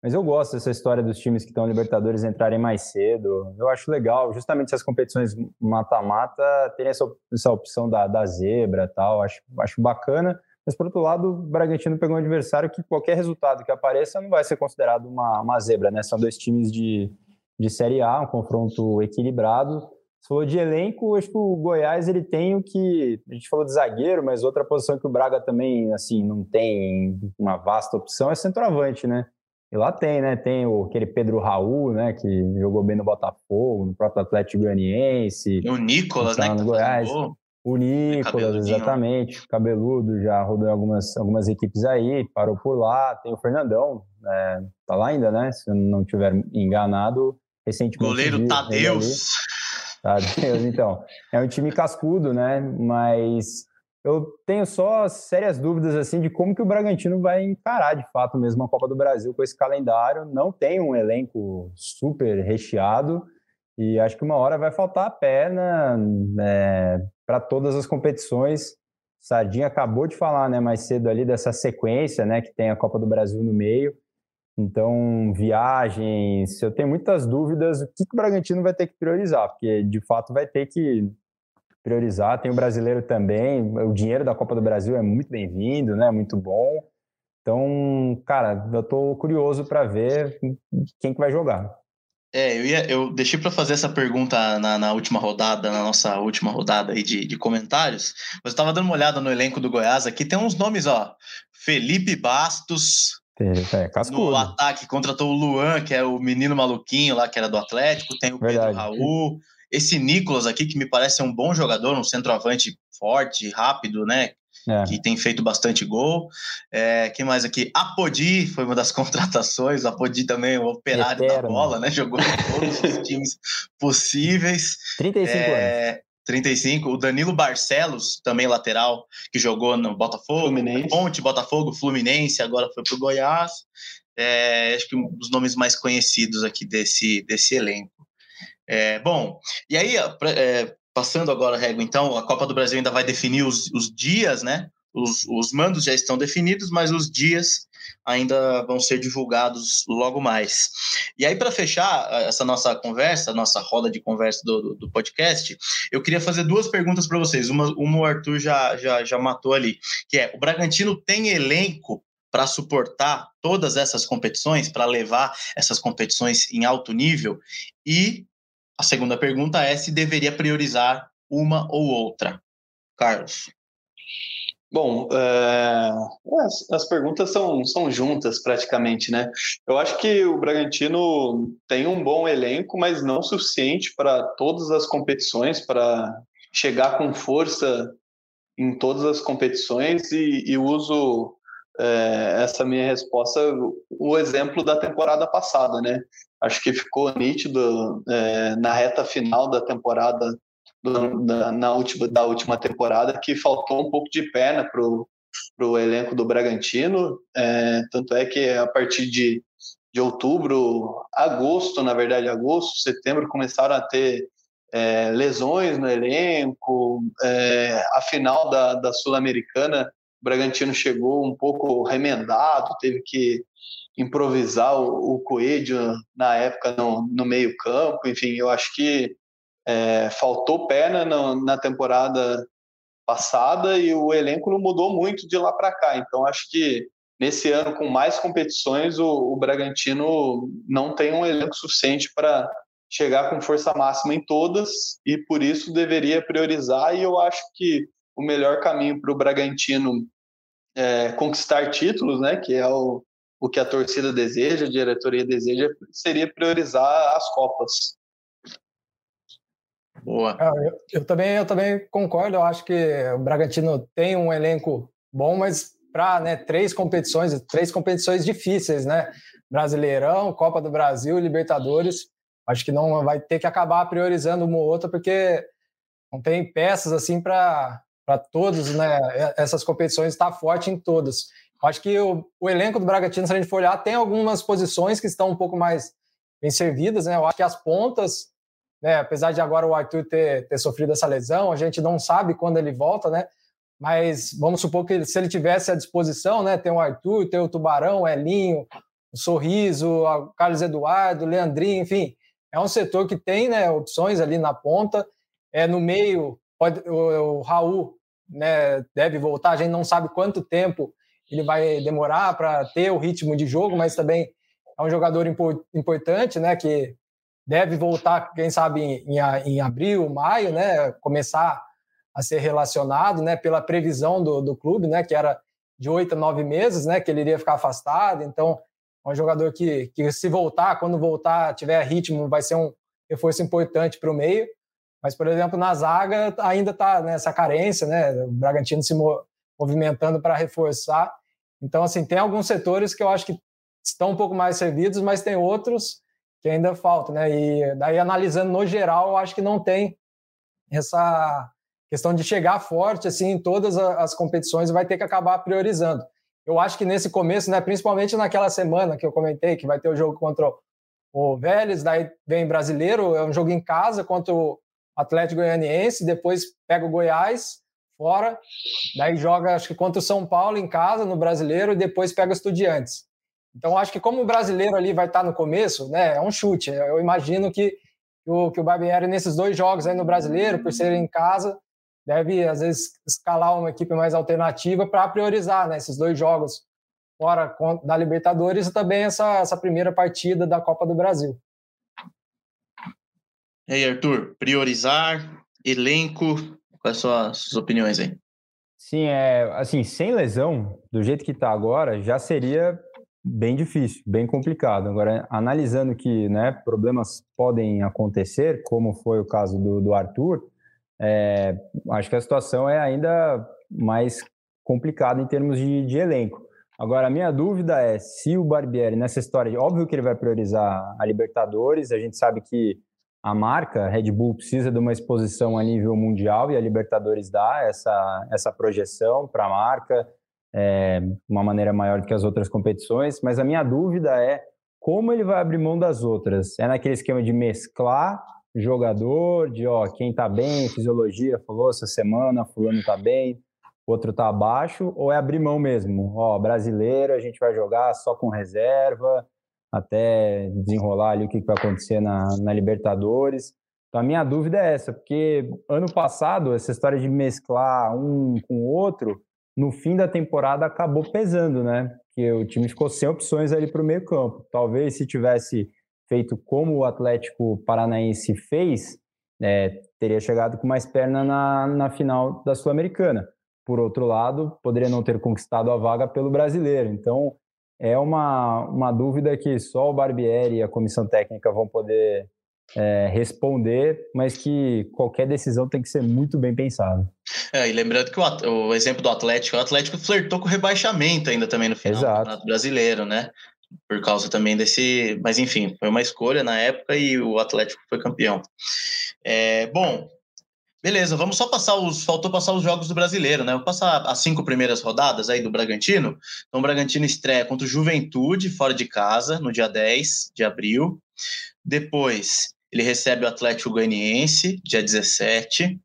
Mas eu gosto dessa história dos times que estão Libertadores entrarem mais cedo. Eu acho legal, justamente essas competições mata-mata terem essa, essa opção da, da zebra tal. Acho, acho bacana. Mas, por outro lado, o Bragantino pegou um adversário que qualquer resultado que apareça não vai ser considerado uma, uma zebra, né? São dois times de, de Série A, um confronto equilibrado. Você falou de elenco, acho que o Goiás ele tem o que. A gente falou de zagueiro, mas outra posição que o Braga também assim não tem uma vasta opção é centroavante, né? E lá tem, né? Tem o, aquele Pedro Raul, né? Que jogou bem no Botafogo, no próprio Atlético Goianiense. E o Nicolas, né? No tá Goiás. O Nicolas, exatamente. Cabeludo, já rodou em algumas, algumas equipes aí, parou por lá. Tem o Fernandão, é, tá lá ainda, né? Se eu não tiver enganado, recentemente. Goleiro Tadeus. Tadeus, então. É um time cascudo, né? Mas eu tenho só sérias dúvidas assim de como que o Bragantino vai encarar de fato mesmo a Copa do Brasil com esse calendário. Não tem um elenco super recheado e acho que uma hora vai faltar a perna é, para todas as competições. Sardinha acabou de falar, né, mais cedo ali dessa sequência, né, que tem a Copa do Brasil no meio. Então, viagens, eu tenho muitas dúvidas o que, que o Bragantino vai ter que priorizar, porque de fato vai ter que priorizar. Tem o brasileiro também, o dinheiro da Copa do Brasil é muito bem-vindo, né, muito bom. Então, cara, eu estou curioso para ver quem que vai jogar. É, eu, ia, eu deixei para fazer essa pergunta na, na, última rodada, na nossa última rodada aí de, de comentários, mas eu estava dando uma olhada no elenco do Goiás aqui, tem uns nomes, ó, Felipe Bastos, é, no ataque contratou o Luan, que é o menino maluquinho lá, que era do Atlético, tem o Verdade. Pedro Raul, esse Nicolas aqui, que me parece um bom jogador, um centroavante forte, rápido, né, é. que tem feito bastante gol. É, quem mais aqui? Apodi foi uma das <laughs> contratações. Apodi também, o operário Eterno. da bola, né? Jogou em todos os times possíveis. 35 é, anos. 35. O Danilo Barcelos, também lateral, que jogou no Botafogo, Fluminense. Ponte, Botafogo, Fluminense, agora foi para o Goiás. É, acho que um dos nomes mais conhecidos aqui desse, desse elenco. É, bom, e aí, é, passando agora a régua, então, a Copa do Brasil ainda vai definir os, os dias, né? Os, os mandos já estão definidos, mas os dias ainda vão ser divulgados logo mais. E aí, para fechar eh, essa nossa conversa, nossa roda de conversa do, do, do podcast, eu queria fazer duas perguntas para vocês. Uma, uma o Arthur já, já, já matou ali, que é: o Bragantino tem elenco para suportar todas essas competições, para levar essas competições em alto nível? E a segunda pergunta é se deveria priorizar uma ou outra. Carlos. Bom, é, as, as, perguntas são, são juntas praticamente, né? Eu acho que o Bragantino tem um bom elenco, mas não suficiente para todas as competições, para chegar com força em todas as competições e, e uso é, essa minha resposta o exemplo da temporada passada, né? Acho que ficou nítido é, na reta final da temporada do, da, na última, da última temporada que faltou um pouco de perna para o elenco do Bragantino. É, tanto é que a partir de, de outubro, agosto, na verdade, agosto, setembro, começaram a ter é, lesões no elenco. É, a final da, da Sul-Americana, Bragantino chegou um pouco remendado, teve que improvisar o, o Coelho na época no, no meio-campo. Enfim, eu acho que é, faltou perna no, na temporada passada e o elenco não mudou muito de lá para cá. Então, acho que nesse ano, com mais competições, o, o Bragantino não tem um elenco suficiente para chegar com força máxima em todas e por isso deveria priorizar. E eu acho que o melhor caminho para o Bragantino é, conquistar títulos, né, que é o, o que a torcida deseja, a diretoria deseja, seria priorizar as Copas. Boa. É, eu, eu, também, eu também concordo. Eu acho que o Bragantino tem um elenco bom, mas para né, três competições, três competições difíceis, né? Brasileirão, Copa do Brasil, Libertadores. Acho que não vai ter que acabar priorizando uma ou outra, porque não tem peças assim para todos, né? Essas competições estar tá forte em todas. Acho que o, o, elenco do Bragantino, se a gente for olhar, tem algumas posições que estão um pouco mais bem servidas, né? Eu acho que as pontas né? Apesar de agora o Arthur ter, ter sofrido essa lesão, a gente não sabe quando ele volta, né? Mas vamos supor que se ele tivesse à disposição, né? Tem o Arthur, tem o Tubarão, o Elinho, o Sorriso, o Carlos Eduardo, o Leandrinho, enfim, é um setor que tem né, opções ali na ponta. É no meio, pode, o, o Raul né, deve voltar, a gente não sabe quanto tempo ele vai demorar para ter o ritmo de jogo, mas também é um jogador importante, né? Que deve voltar, quem sabe, em, em abril, maio, né? Começar a ser relacionado, né? Pela previsão do, do clube, né? Que era de oito a nove meses, né? Que ele iria ficar afastado. Então, é um jogador que, que se voltar, quando voltar, tiver ritmo, vai ser um reforço importante para o meio. Mas, por exemplo, na zaga ainda está nessa carência, né? O Bragantino se movimentando para reforçar. Então, assim, tem alguns setores que eu acho que estão um pouco mais servidos, mas tem outros que ainda falta, né? E daí analisando no geral, eu acho que não tem essa questão de chegar forte assim em todas as competições, vai ter que acabar priorizando. Eu acho que nesse começo, né, principalmente naquela semana que eu comentei que vai ter o jogo contra o Vélez, daí vem brasileiro, é um jogo em casa contra Atlético Goianiense, depois pega o Goiás fora, daí joga acho que contra o São Paulo em casa no Brasileiro e depois pega o Estudiantes. Então, acho que como o brasileiro ali vai estar no começo, né, é um chute. Eu imagino que o, que o Barbieri, nesses dois jogos aí no brasileiro, por ser em casa, deve, às vezes, escalar uma equipe mais alternativa para priorizar né, esses dois jogos fora da Libertadores e também essa, essa primeira partida da Copa do Brasil. E aí, Arthur, priorizar, elenco, quais são as suas opiniões aí? Sim, é assim, sem lesão, do jeito que está agora, já seria bem difícil, bem complicado. Agora, analisando que né, problemas podem acontecer, como foi o caso do, do Arthur, é, acho que a situação é ainda mais complicada em termos de, de, elenco. Agora, a minha dúvida é se o Barbieri, nessa história, óbvio que ele vai priorizar a Libertadores, a gente sabe que a marca Red Bull precisa de uma exposição a nível mundial e a Libertadores dá essa, essa projeção para a marca, é, uma maneira maior do que as outras competições, mas a minha dúvida é como ele vai abrir mão das outras. É naquele esquema de mesclar jogador, de ó, quem tá bem, fisiologia falou essa semana, fulano tá bem, outro tá abaixo, ou é abrir mão mesmo? Ó, brasileiro, a gente vai jogar só com reserva, até desenrolar ali o que vai acontecer na, na Libertadores. Então a minha dúvida é essa, porque ano passado essa história de mesclar um com o outro no fim da temporada acabou pesando, né? Que o time ficou sem opções ali para o meio campo. Talvez se tivesse feito como o Atlético Paranaense fez, é, teria chegado com mais perna na, na final da Sul-Americana. Por outro lado, poderia não ter conquistado a vaga pelo brasileiro. Então, é uma, uma dúvida que só o Barbieri e a comissão técnica vão poder é, responder, mas que qualquer decisão tem que ser muito bem pensada. É, e lembrando que o, o, exemplo do Atlético, o Atlético flertou com o rebaixamento ainda também no final Exato. do Campeonato Brasileiro, né? Por causa também desse. Mas enfim, foi uma escolha na época e o Atlético foi campeão. É, bom, Beleza, vamos só passar os. Faltou passar os jogos do brasileiro, né? Vou passar as cinco primeiras rodadas aí do Bragantino. Então, o Bragantino estreia contra o Juventude, fora de casa, no dia 10 de abril. Depois, ele recebe o Atlético Goianiense, dia 17.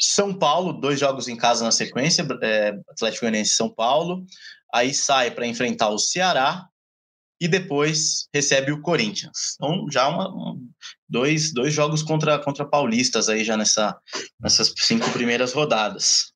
São Paulo, dois jogos em casa na sequência, é, Atlético Goianiense e São Paulo. Aí sai para enfrentar o Ceará e depois recebe o Corinthians. Então, já uma, um, dois, dois jogos contra, contra paulistas aí já nessa, nessas cinco primeiras rodadas.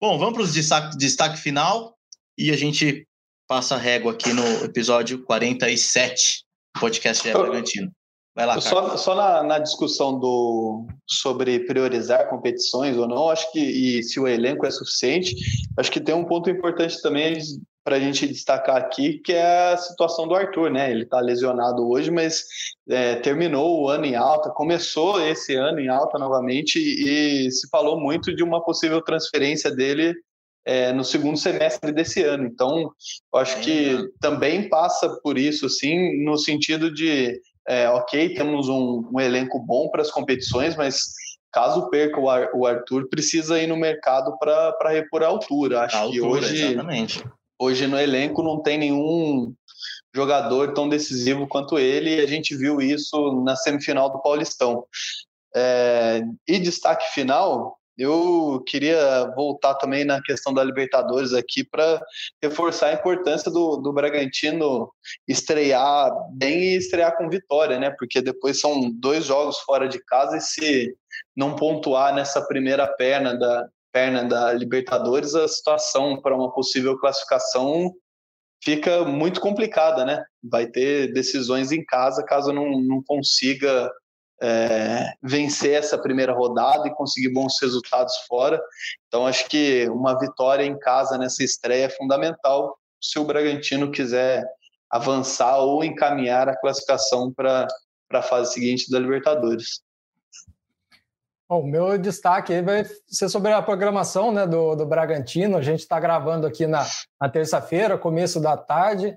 Bom, vamos para o destaque, destaque final e a gente passa a régua aqui no episódio 47 do podcast de Bragantino. Vai lá, Só, só na, na, discussão do, sobre priorizar competições ou não, acho que e se o elenco é suficiente, acho que tem um ponto importante também para a gente destacar aqui, que é a situação do Arthur, né? Ele está lesionado hoje, mas é, terminou o ano em alta, começou esse ano em alta novamente e, se falou muito de uma possível transferência dele é, no segundo semestre desse ano. Então, eu acho que é. também passa por isso, sim, no sentido de, é, ok, temos um, um elenco bom para as competições, mas caso perca o, o Arthur, precisa ir no mercado para repor a altura. Acho a altura, que hoje, exatamente. Hoje no elenco não tem nenhum jogador tão decisivo quanto ele, e a gente viu isso na semifinal do Paulistão. É, e destaque final, eu queria voltar também na questão da Libertadores aqui para reforçar a importância do, do Bragantino estrear bem e estrear com vitória, né? Porque depois são dois jogos fora de casa e se não pontuar nessa primeira perna da perna da Libertadores, a situação para uma possível classificação fica muito complicada, né? Vai ter decisões em casa caso não, não consiga é, vencer essa primeira rodada e conseguir bons resultados fora. Então, acho que uma vitória em casa nessa estreia é fundamental se o Bragantino quiser avançar ou encaminhar a classificação para a fase seguinte da Libertadores. O meu destaque vai ser sobre a programação né, do, do Bragantino. A gente está gravando aqui na, na terça-feira, começo da tarde,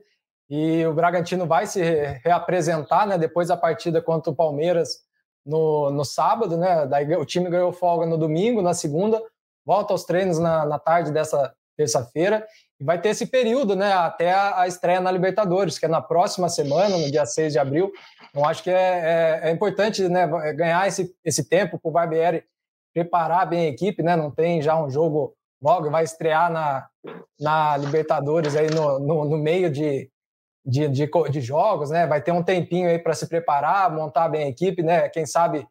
e o Bragantino vai se reapresentar né, depois da partida contra o Palmeiras no, no sábado, né? Daí o time ganhou folga no domingo, na segunda, volta aos treinos na, na tarde dessa terça-feira e vai ter esse período, né, até a, estreia na Libertadores, que é na próxima semana, no dia 6 de abril. Então, acho que é, é, é importante né, ganhar esse, esse tempo para o Barbieri preparar bem a equipe, né? Não tem já um jogo logo, vai estrear na, na Libertadores aí no, no, no meio de, de, de, de jogos, né? Vai ter um tempinho aí para se preparar, montar bem a equipe, né? Quem sabe,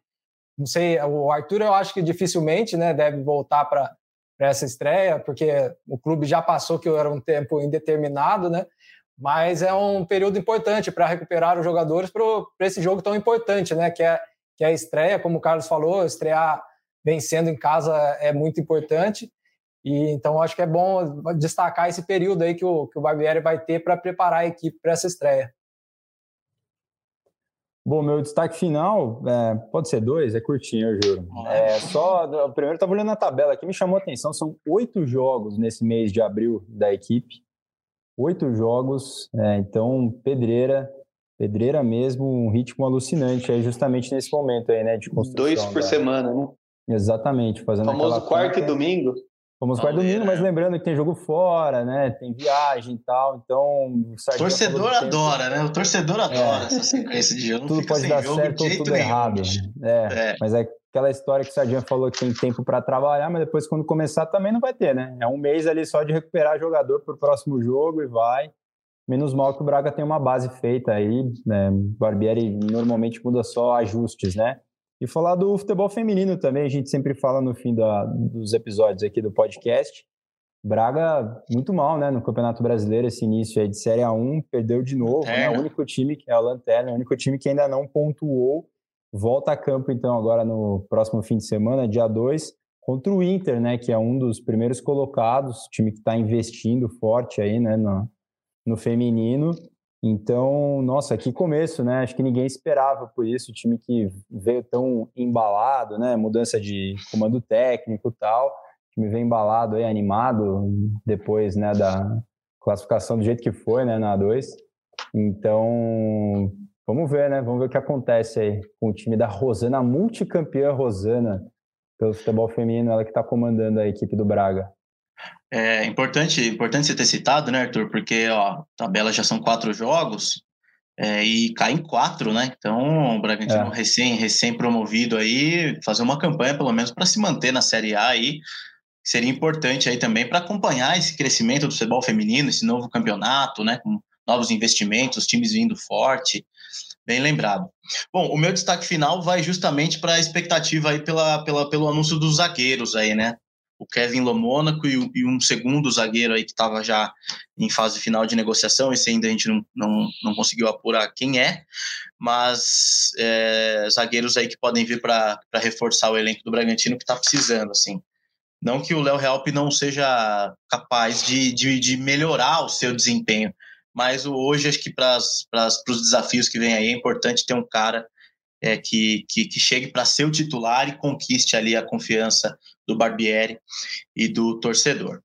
não sei, o Arthur eu acho que dificilmente, né? Deve voltar para essa estreia, porque o clube já passou que era um tempo indeterminado, né? Mas é um período importante para recuperar os jogadores para esse jogo tão importante, né? Que é, que é a estreia, como o Carlos falou, estrear vencendo em casa é muito importante. E então acho que é bom destacar esse período aí que o, que o Barbieri vai ter para preparar a equipe para essa estreia. Bom, meu destaque final é, pode ser dois, é curtinho, eu juro. É, só, o primeiro estava olhando a tabela aqui, me chamou a atenção, são oito jogos nesse mês de abril da equipe, oito jogos, é, então pedreira, pedreira mesmo, um ritmo alucinante aí justamente nesse momento aí, né, de construção. Dois por da... semana, né? Exatamente, fazendo o famoso quarto e domingo. Fomos para domingo, mas lembrando que tem jogo fora, né? Tem viagem e tal, então... O torcedor adora, né? O torcedor adora é. essa sequência de jogo. Tudo pode dar certo ou tudo nenhum. errado. É, é, mas é aquela história que o Sardinha falou que tem tempo para trabalhar, mas depois quando começar também não vai ter, né? É um mês ali só de recuperar jogador para o próximo jogo e vai. Menos mal que o Braga tem uma base feita aí, né? Barbieri normalmente muda só ajustes, né? E falar do futebol feminino também, a gente sempre fala no fim da, dos episódios aqui do podcast. Braga muito mal, né, no Campeonato Brasileiro, esse início aí de Série A1, perdeu de novo, né, o único time que é a Lanterna, o único time que ainda não pontuou, volta a campo então agora no próximo fim de semana, dia 2, contra o Inter, né, que é um dos primeiros colocados, time que está investindo forte aí, né, no, no feminino, então, nossa, que começo, né? Acho que ninguém esperava por isso, o time que veio tão embalado, né? Mudança de comando técnico e tal. O time veio embalado aí, animado, depois, né, da classificação do jeito que foi, né, na A2. Então, vamos ver, né? Vamos ver o que acontece aí com o time da Rosana, multicampeã Rosana, pelo futebol feminino, ela que está comandando a equipe do Braga. É importante, importante você ter citado, né, Arthur? Porque ó, a tabela já são quatro jogos é, e cai em quatro, né? Então, o Bragantino é. recém, recém promovido aí, fazer uma campanha pelo menos para se manter na Série A aí seria importante aí também para acompanhar esse crescimento do futebol feminino, esse novo campeonato, né? Com novos investimentos, times vindo forte. Bem lembrado. Bom, o meu destaque final vai justamente para a expectativa aí pela, pela, pelo anúncio dos zagueiros aí, né? O Kevin Lomônaco e, e um segundo zagueiro aí que estava já em fase final de negociação. Esse ainda a gente não, não, não conseguiu apurar quem é, mas é, zagueiros aí que podem vir para reforçar o elenco do Bragantino que está precisando, assim. Não que o Léo Help não seja capaz de, de, de melhorar o seu desempenho, mas hoje acho que para os desafios que vem aí é importante ter um cara é, que, que, que chegue para ser o titular e conquiste ali a confiança do Barbieri e do torcedor.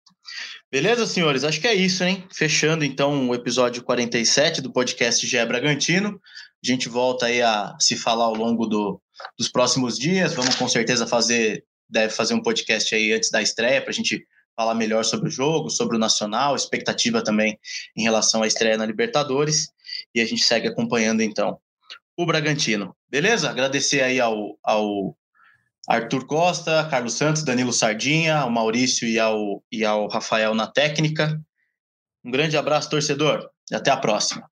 Beleza, senhores? Acho que é isso, hein? Fechando então o episódio 47 do podcast GE Bragantino. A gente volta aí a se falar ao longo do, dos próximos dias. Vamos com certeza fazer, deve fazer um podcast aí antes da estreia para a gente falar melhor sobre o jogo, sobre o Nacional, expectativa também em relação à estreia na Libertadores. E a gente segue acompanhando então o Bragantino. Beleza? Agradecer aí ao, ao Arthur Costa, Carlos Santos, Danilo Sardinha, ao Maurício e ao, e ao Rafael na técnica. Um grande abraço, torcedor, e até a próxima.